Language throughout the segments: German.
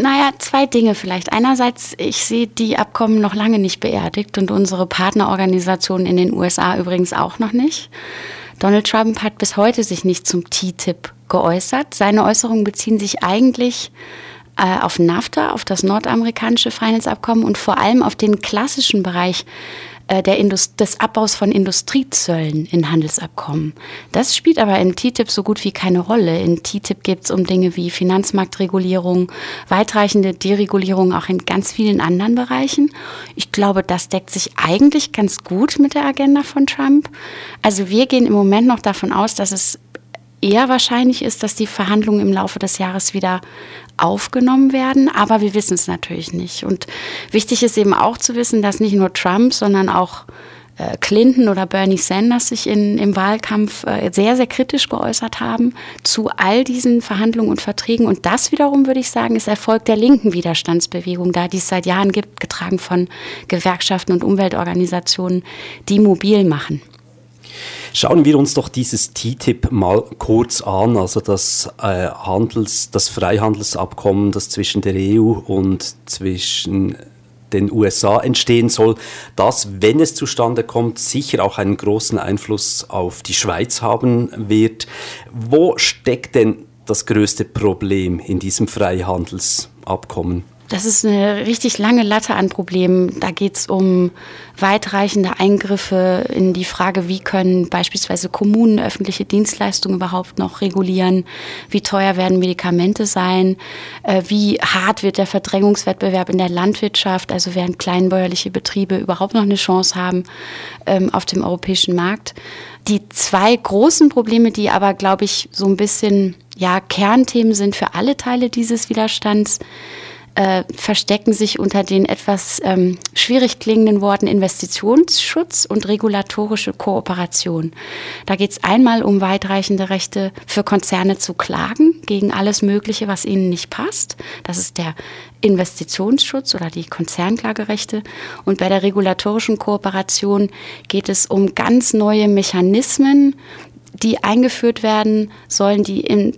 Naja, zwei Dinge vielleicht. Einerseits, ich sehe die Abkommen noch lange nicht beerdigt und unsere Partnerorganisationen in den USA übrigens auch noch nicht. Donald Trump hat bis heute sich nicht zum TTIP geäußert. Seine Äußerungen beziehen sich eigentlich äh, auf NAFTA, auf das nordamerikanische Freihandelsabkommen und vor allem auf den klassischen Bereich äh, der Indust des Abbaus von Industriezöllen in Handelsabkommen. Das spielt aber in TTIP so gut wie keine Rolle. In TTIP geht es um Dinge wie Finanzmarktregulierung, weitreichende Deregulierung auch in ganz vielen anderen Bereichen. Ich glaube, das deckt sich eigentlich ganz gut mit der Agenda von Trump. Also wir gehen im Moment noch davon aus, dass es eher wahrscheinlich ist, dass die Verhandlungen im Laufe des Jahres wieder aufgenommen werden, aber wir wissen es natürlich nicht. Und wichtig ist eben auch zu wissen, dass nicht nur Trump, sondern auch äh, Clinton oder Bernie Sanders sich in, im Wahlkampf äh, sehr, sehr kritisch geäußert haben zu all diesen Verhandlungen und Verträgen. Und das wiederum, würde ich sagen, ist Erfolg der linken Widerstandsbewegung, da die es seit Jahren gibt, getragen von Gewerkschaften und Umweltorganisationen, die mobil machen. Schauen wir uns doch dieses TTIP mal kurz an, also das äh, Handels, das Freihandelsabkommen, das zwischen der EU und zwischen den USA entstehen soll, das, wenn es zustande kommt, sicher auch einen großen Einfluss auf die Schweiz haben wird. Wo steckt denn das größte Problem in diesem Freihandelsabkommen? Das ist eine richtig lange Latte an Problemen. Da geht es um weitreichende Eingriffe in die Frage, wie können beispielsweise Kommunen öffentliche Dienstleistungen überhaupt noch regulieren, wie teuer werden Medikamente sein, äh, wie hart wird der Verdrängungswettbewerb in der Landwirtschaft, also werden kleinbäuerliche Betriebe überhaupt noch eine Chance haben ähm, auf dem europäischen Markt. Die zwei großen Probleme, die aber, glaube ich, so ein bisschen ja, Kernthemen sind für alle Teile dieses Widerstands, äh, verstecken sich unter den etwas ähm, schwierig klingenden Worten Investitionsschutz und regulatorische Kooperation. Da geht es einmal um weitreichende Rechte für Konzerne zu klagen gegen alles Mögliche, was ihnen nicht passt. Das ist der Investitionsschutz oder die Konzernklagerechte. Und bei der regulatorischen Kooperation geht es um ganz neue Mechanismen, die eingeführt werden sollen, die in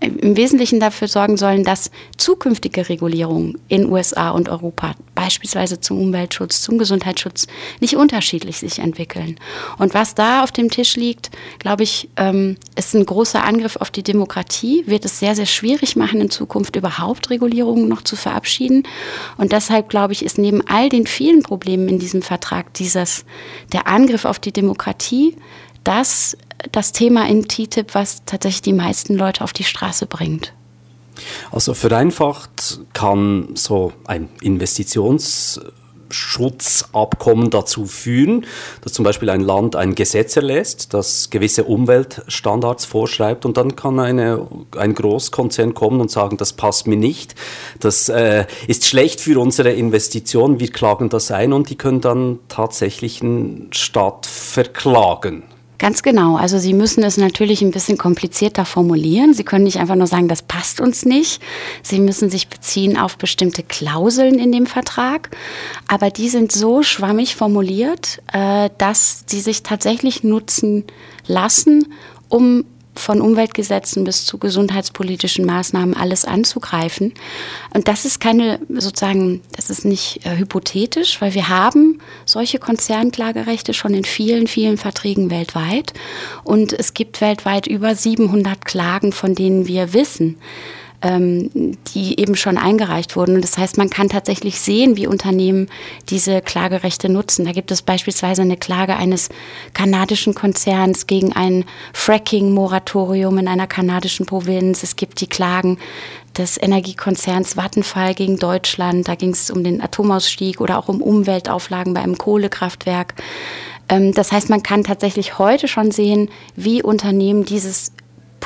im Wesentlichen dafür sorgen sollen, dass zukünftige Regulierungen in USA und Europa, beispielsweise zum Umweltschutz, zum Gesundheitsschutz, nicht unterschiedlich sich entwickeln. Und was da auf dem Tisch liegt, glaube ich, ähm, ist ein großer Angriff auf die Demokratie, wird es sehr, sehr schwierig machen, in Zukunft überhaupt Regulierungen noch zu verabschieden. Und deshalb, glaube ich, ist neben all den vielen Problemen in diesem Vertrag dieses, der Angriff auf die Demokratie, das das Thema in TTIP, was tatsächlich die meisten Leute auf die Straße bringt. Also vereinfacht kann so ein Investitionsschutzabkommen dazu führen, dass zum Beispiel ein Land ein Gesetz erlässt, das gewisse Umweltstandards vorschreibt und dann kann eine, ein Großkonzern kommen und sagen, das passt mir nicht, das äh, ist schlecht für unsere Investitionen, wir klagen das ein und die können dann tatsächlich einen Staat verklagen. Ganz genau. Also Sie müssen es natürlich ein bisschen komplizierter formulieren. Sie können nicht einfach nur sagen, das passt uns nicht. Sie müssen sich beziehen auf bestimmte Klauseln in dem Vertrag. Aber die sind so schwammig formuliert, äh, dass sie sich tatsächlich nutzen lassen, um von Umweltgesetzen bis zu gesundheitspolitischen Maßnahmen alles anzugreifen. Und das ist keine, sozusagen, das ist nicht äh, hypothetisch, weil wir haben solche Konzernklagerechte schon in vielen, vielen Verträgen weltweit. Und es gibt weltweit über 700 Klagen, von denen wir wissen, ähm, die eben schon eingereicht wurden. Und das heißt, man kann tatsächlich sehen, wie Unternehmen diese Klagerechte nutzen. Da gibt es beispielsweise eine Klage eines kanadischen Konzerns gegen ein Fracking-Moratorium in einer kanadischen Provinz. Es gibt die Klagen des Energiekonzerns Vattenfall gegen Deutschland. Da ging es um den Atomausstieg oder auch um Umweltauflagen bei einem Kohlekraftwerk. Ähm, das heißt, man kann tatsächlich heute schon sehen, wie Unternehmen dieses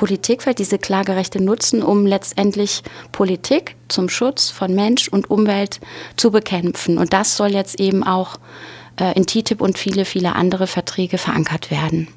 Politikfeld, diese Klagerechte nutzen, um letztendlich Politik zum Schutz von Mensch und Umwelt zu bekämpfen. Und das soll jetzt eben auch äh, in TTIP und viele, viele andere Verträge verankert werden.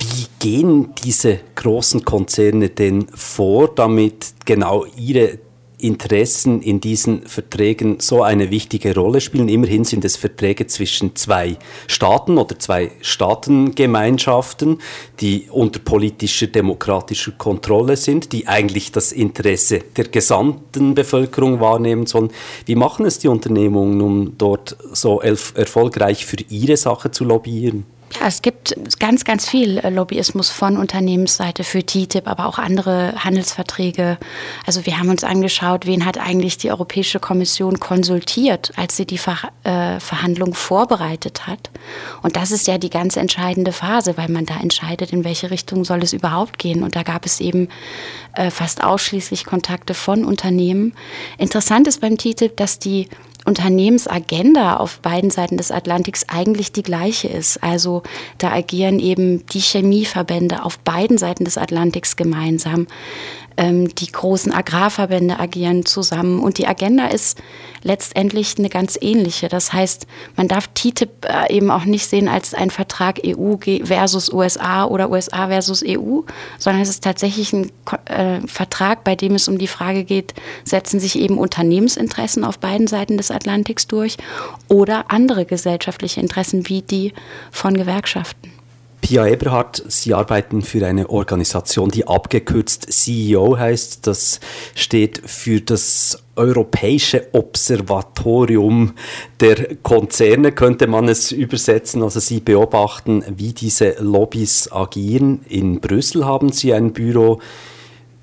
Wie gehen diese großen Konzerne denn vor, damit genau ihre Interessen in diesen Verträgen so eine wichtige Rolle spielen. Immerhin sind es Verträge zwischen zwei Staaten oder zwei Staatengemeinschaften, die unter politischer, demokratischer Kontrolle sind, die eigentlich das Interesse der gesamten Bevölkerung wahrnehmen sollen. Wie machen es die Unternehmungen, um dort so erfolgreich für ihre Sache zu lobbyieren? Ja, es gibt ganz, ganz viel äh, Lobbyismus von Unternehmensseite für TTIP, aber auch andere Handelsverträge. Also wir haben uns angeschaut, wen hat eigentlich die Europäische Kommission konsultiert, als sie die Ver äh, Verhandlung vorbereitet hat. Und das ist ja die ganz entscheidende Phase, weil man da entscheidet, in welche Richtung soll es überhaupt gehen. Und da gab es eben äh, fast ausschließlich Kontakte von Unternehmen. Interessant ist beim TTIP, dass die Unternehmensagenda auf beiden Seiten des Atlantiks eigentlich die gleiche ist. Also da agieren eben die Chemieverbände auf beiden Seiten des Atlantiks gemeinsam. Ähm, die großen Agrarverbände agieren zusammen und die Agenda ist letztendlich eine ganz ähnliche. Das heißt, man darf TTIP äh, eben auch nicht sehen als ein Vertrag EU versus USA oder USA versus EU, sondern es ist tatsächlich ein äh, Vertrag, bei dem es um die Frage geht, setzen sich eben Unternehmensinteressen auf beiden Seiten des Atlantiks durch oder andere gesellschaftliche Interessen wie die von Gewerkschaften. Pia Eberhardt, Sie arbeiten für eine Organisation, die abgekürzt CEO heißt. Das steht für das Europäische Observatorium der Konzerne, könnte man es übersetzen. Also Sie beobachten, wie diese Lobbys agieren. In Brüssel haben Sie ein Büro.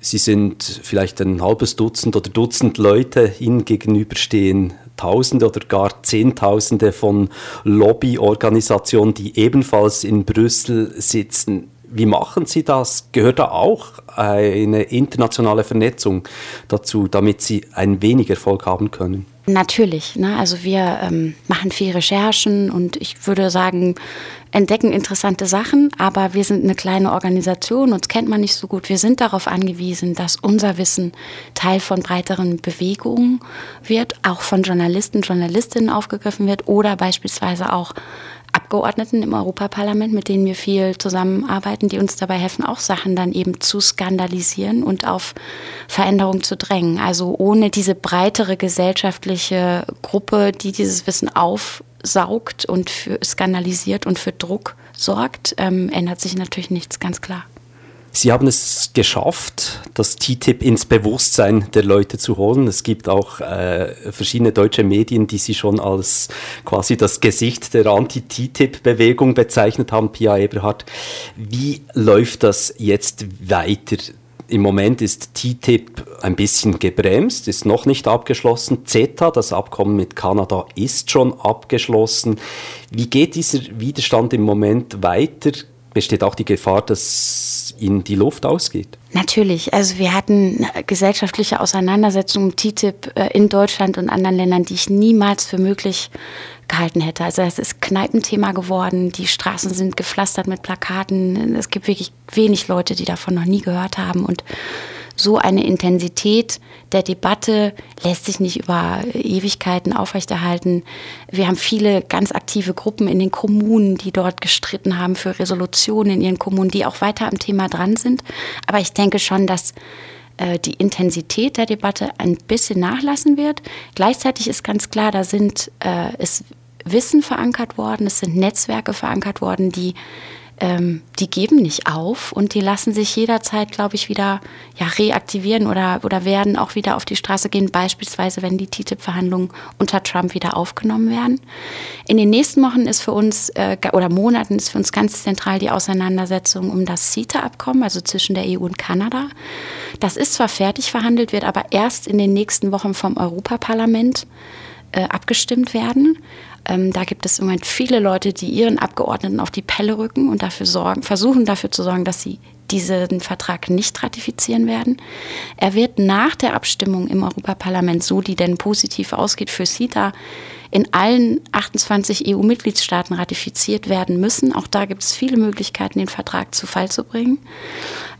Sie sind vielleicht ein halbes Dutzend oder Dutzend Leute, Ihnen gegenüberstehen Tausende oder gar Zehntausende von Lobbyorganisationen, die ebenfalls in Brüssel sitzen. Wie machen Sie das? Gehört da auch eine internationale Vernetzung dazu, damit Sie ein wenig Erfolg haben können? Natürlich. Ne? Also wir ähm, machen viel Recherchen und ich würde sagen, entdecken interessante Sachen, aber wir sind eine kleine Organisation, uns kennt man nicht so gut. Wir sind darauf angewiesen, dass unser Wissen Teil von breiteren Bewegungen wird, auch von Journalisten, Journalistinnen aufgegriffen wird oder beispielsweise auch Abgeordneten im Europaparlament, mit denen wir viel zusammenarbeiten, die uns dabei helfen, auch Sachen dann eben zu skandalisieren und auf Veränderung zu drängen. Also ohne diese breitere gesellschaftliche Gruppe, die dieses Wissen aufsaugt und für skandalisiert und für Druck sorgt, ähm, ändert sich natürlich nichts, ganz klar. Sie haben es geschafft, das TTIP ins Bewusstsein der Leute zu holen. Es gibt auch äh, verschiedene deutsche Medien, die Sie schon als quasi das Gesicht der Anti-TTIP-Bewegung bezeichnet haben, Pia Eberhardt. Wie läuft das jetzt weiter? Im Moment ist TTIP ein bisschen gebremst, ist noch nicht abgeschlossen. CETA, das Abkommen mit Kanada, ist schon abgeschlossen. Wie geht dieser Widerstand im Moment weiter? Besteht auch die Gefahr, dass Ihnen die Luft ausgeht? Natürlich. Also wir hatten gesellschaftliche Auseinandersetzungen um TTIP äh, in Deutschland und anderen Ländern, die ich niemals für möglich gehalten hätte. Also es ist Kneipenthema geworden, die Straßen sind gepflastert mit Plakaten. Es gibt wirklich wenig Leute, die davon noch nie gehört haben. Und so eine Intensität der Debatte lässt sich nicht über Ewigkeiten aufrechterhalten. Wir haben viele ganz aktive Gruppen in den Kommunen, die dort gestritten haben für Resolutionen in ihren Kommunen, die auch weiter am Thema dran sind. Aber ich denke schon, dass äh, die Intensität der Debatte ein bisschen nachlassen wird. Gleichzeitig ist ganz klar, da sind, äh, ist Wissen verankert worden, es sind Netzwerke verankert worden, die ähm, die geben nicht auf und die lassen sich jederzeit, glaube ich, wieder ja, reaktivieren oder, oder werden auch wieder auf die Straße gehen, beispielsweise wenn die TTIP-Verhandlungen unter Trump wieder aufgenommen werden. In den nächsten Wochen ist für uns äh, oder Monaten ist für uns ganz zentral die Auseinandersetzung um das CETA-Abkommen, also zwischen der EU und Kanada. Das ist zwar fertig verhandelt, wird aber erst in den nächsten Wochen vom Europaparlament äh, abgestimmt werden. Ähm, da gibt es im Moment viele Leute, die ihren Abgeordneten auf die Pelle rücken und dafür sorgen, versuchen dafür zu sorgen, dass sie diesen Vertrag nicht ratifizieren werden. Er wird nach der Abstimmung im Europaparlament, so die denn positiv ausgeht für CETA, in allen 28 EU-Mitgliedstaaten ratifiziert werden müssen. Auch da gibt es viele Möglichkeiten, den Vertrag zu Fall zu bringen.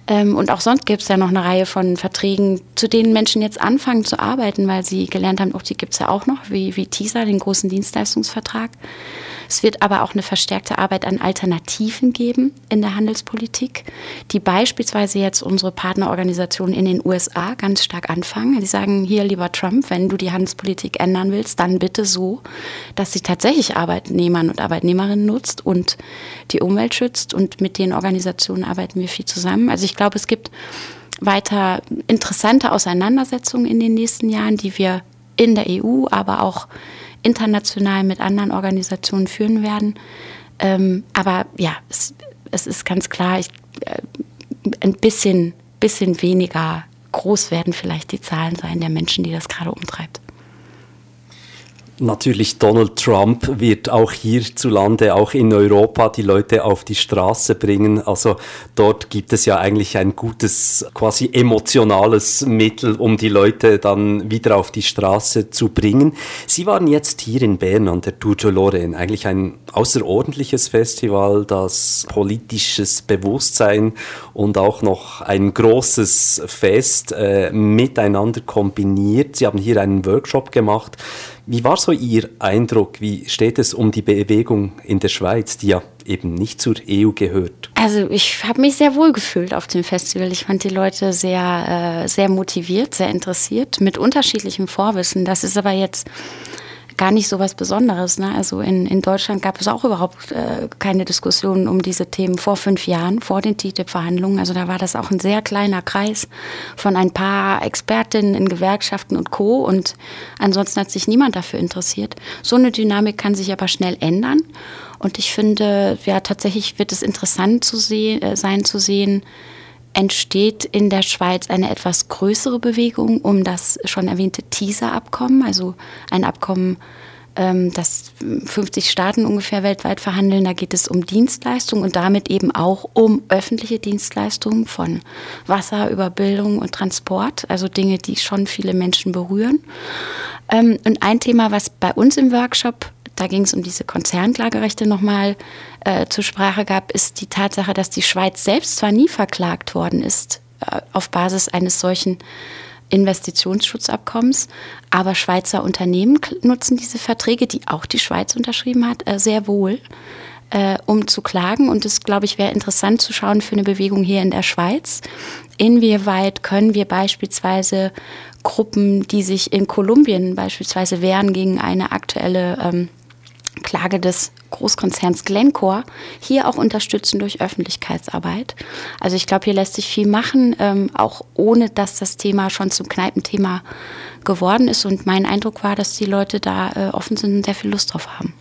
Ähm, und auch sonst gibt es ja noch eine Reihe von Verträgen, zu denen Menschen jetzt anfangen zu arbeiten, weil sie gelernt haben, auch die gibt es ja auch noch, wie, wie TISA, den großen Dienstleistungsvertrag. Es wird aber auch eine verstärkte Arbeit an Alternativen geben in der Handelspolitik, die beispielsweise jetzt unsere Partnerorganisationen in den USA ganz stark anfangen. Die sagen, hier lieber Trump, wenn du die Handelspolitik ändern willst, dann bitte so, dass sie tatsächlich Arbeitnehmern und Arbeitnehmerinnen nutzt und die Umwelt schützt. Und mit den Organisationen arbeiten wir viel zusammen. Also ich glaube, es gibt weiter interessante Auseinandersetzungen in den nächsten Jahren, die wir in der EU, aber auch international mit anderen Organisationen führen werden. Ähm, aber ja, es, es, ist ganz klar, ich, äh, ein bisschen, bisschen weniger groß werden vielleicht die Zahlen sein der Menschen, die das gerade umtreibt. Natürlich, Donald Trump wird auch hierzulande, auch in Europa, die Leute auf die Straße bringen. Also dort gibt es ja eigentlich ein gutes, quasi emotionales Mittel, um die Leute dann wieder auf die Straße zu bringen. Sie waren jetzt hier in Bern an der Tour de Lorraine, eigentlich ein außerordentliches Festival, das politisches Bewusstsein und auch noch ein großes Fest äh, miteinander kombiniert. Sie haben hier einen Workshop gemacht wie war so Ihr Eindruck? Wie steht es um die Bewegung in der Schweiz, die ja eben nicht zur EU gehört? Also ich habe mich sehr wohl gefühlt auf dem Festival. Ich fand die Leute sehr, äh, sehr motiviert, sehr interessiert, mit unterschiedlichem Vorwissen. Das ist aber jetzt gar nicht so was Besonderes. Ne? Also in, in Deutschland gab es auch überhaupt äh, keine Diskussionen um diese Themen vor fünf Jahren, vor den TTIP-Verhandlungen. Also da war das auch ein sehr kleiner Kreis von ein paar Expertinnen in Gewerkschaften und Co. Und ansonsten hat sich niemand dafür interessiert. So eine Dynamik kann sich aber schnell ändern. Und ich finde, ja, tatsächlich wird es interessant zu sehen, äh, sein zu sehen, entsteht in der Schweiz eine etwas größere Bewegung um das schon erwähnte TISA-Abkommen, also ein Abkommen, ähm, das 50 Staaten ungefähr weltweit verhandeln. Da geht es um Dienstleistungen und damit eben auch um öffentliche Dienstleistungen von Wasser über Bildung und Transport, also Dinge, die schon viele Menschen berühren. Ähm, und ein Thema, was bei uns im Workshop da ging es um diese Konzernklagerechte nochmal äh, zur Sprache gab, ist die Tatsache, dass die Schweiz selbst zwar nie verklagt worden ist äh, auf Basis eines solchen Investitionsschutzabkommens, aber Schweizer Unternehmen nutzen diese Verträge, die auch die Schweiz unterschrieben hat, äh, sehr wohl. Äh, um zu klagen. Und das, glaube ich, wäre interessant zu schauen für eine Bewegung hier in der Schweiz. Inwieweit können wir beispielsweise Gruppen, die sich in Kolumbien beispielsweise wehren gegen eine aktuelle ähm, Klage des Großkonzerns Glencore hier auch unterstützen durch Öffentlichkeitsarbeit. Also ich glaube, hier lässt sich viel machen, ähm, auch ohne dass das Thema schon zum Kneipenthema geworden ist. Und mein Eindruck war, dass die Leute da äh, offen sind und sehr viel Lust drauf haben.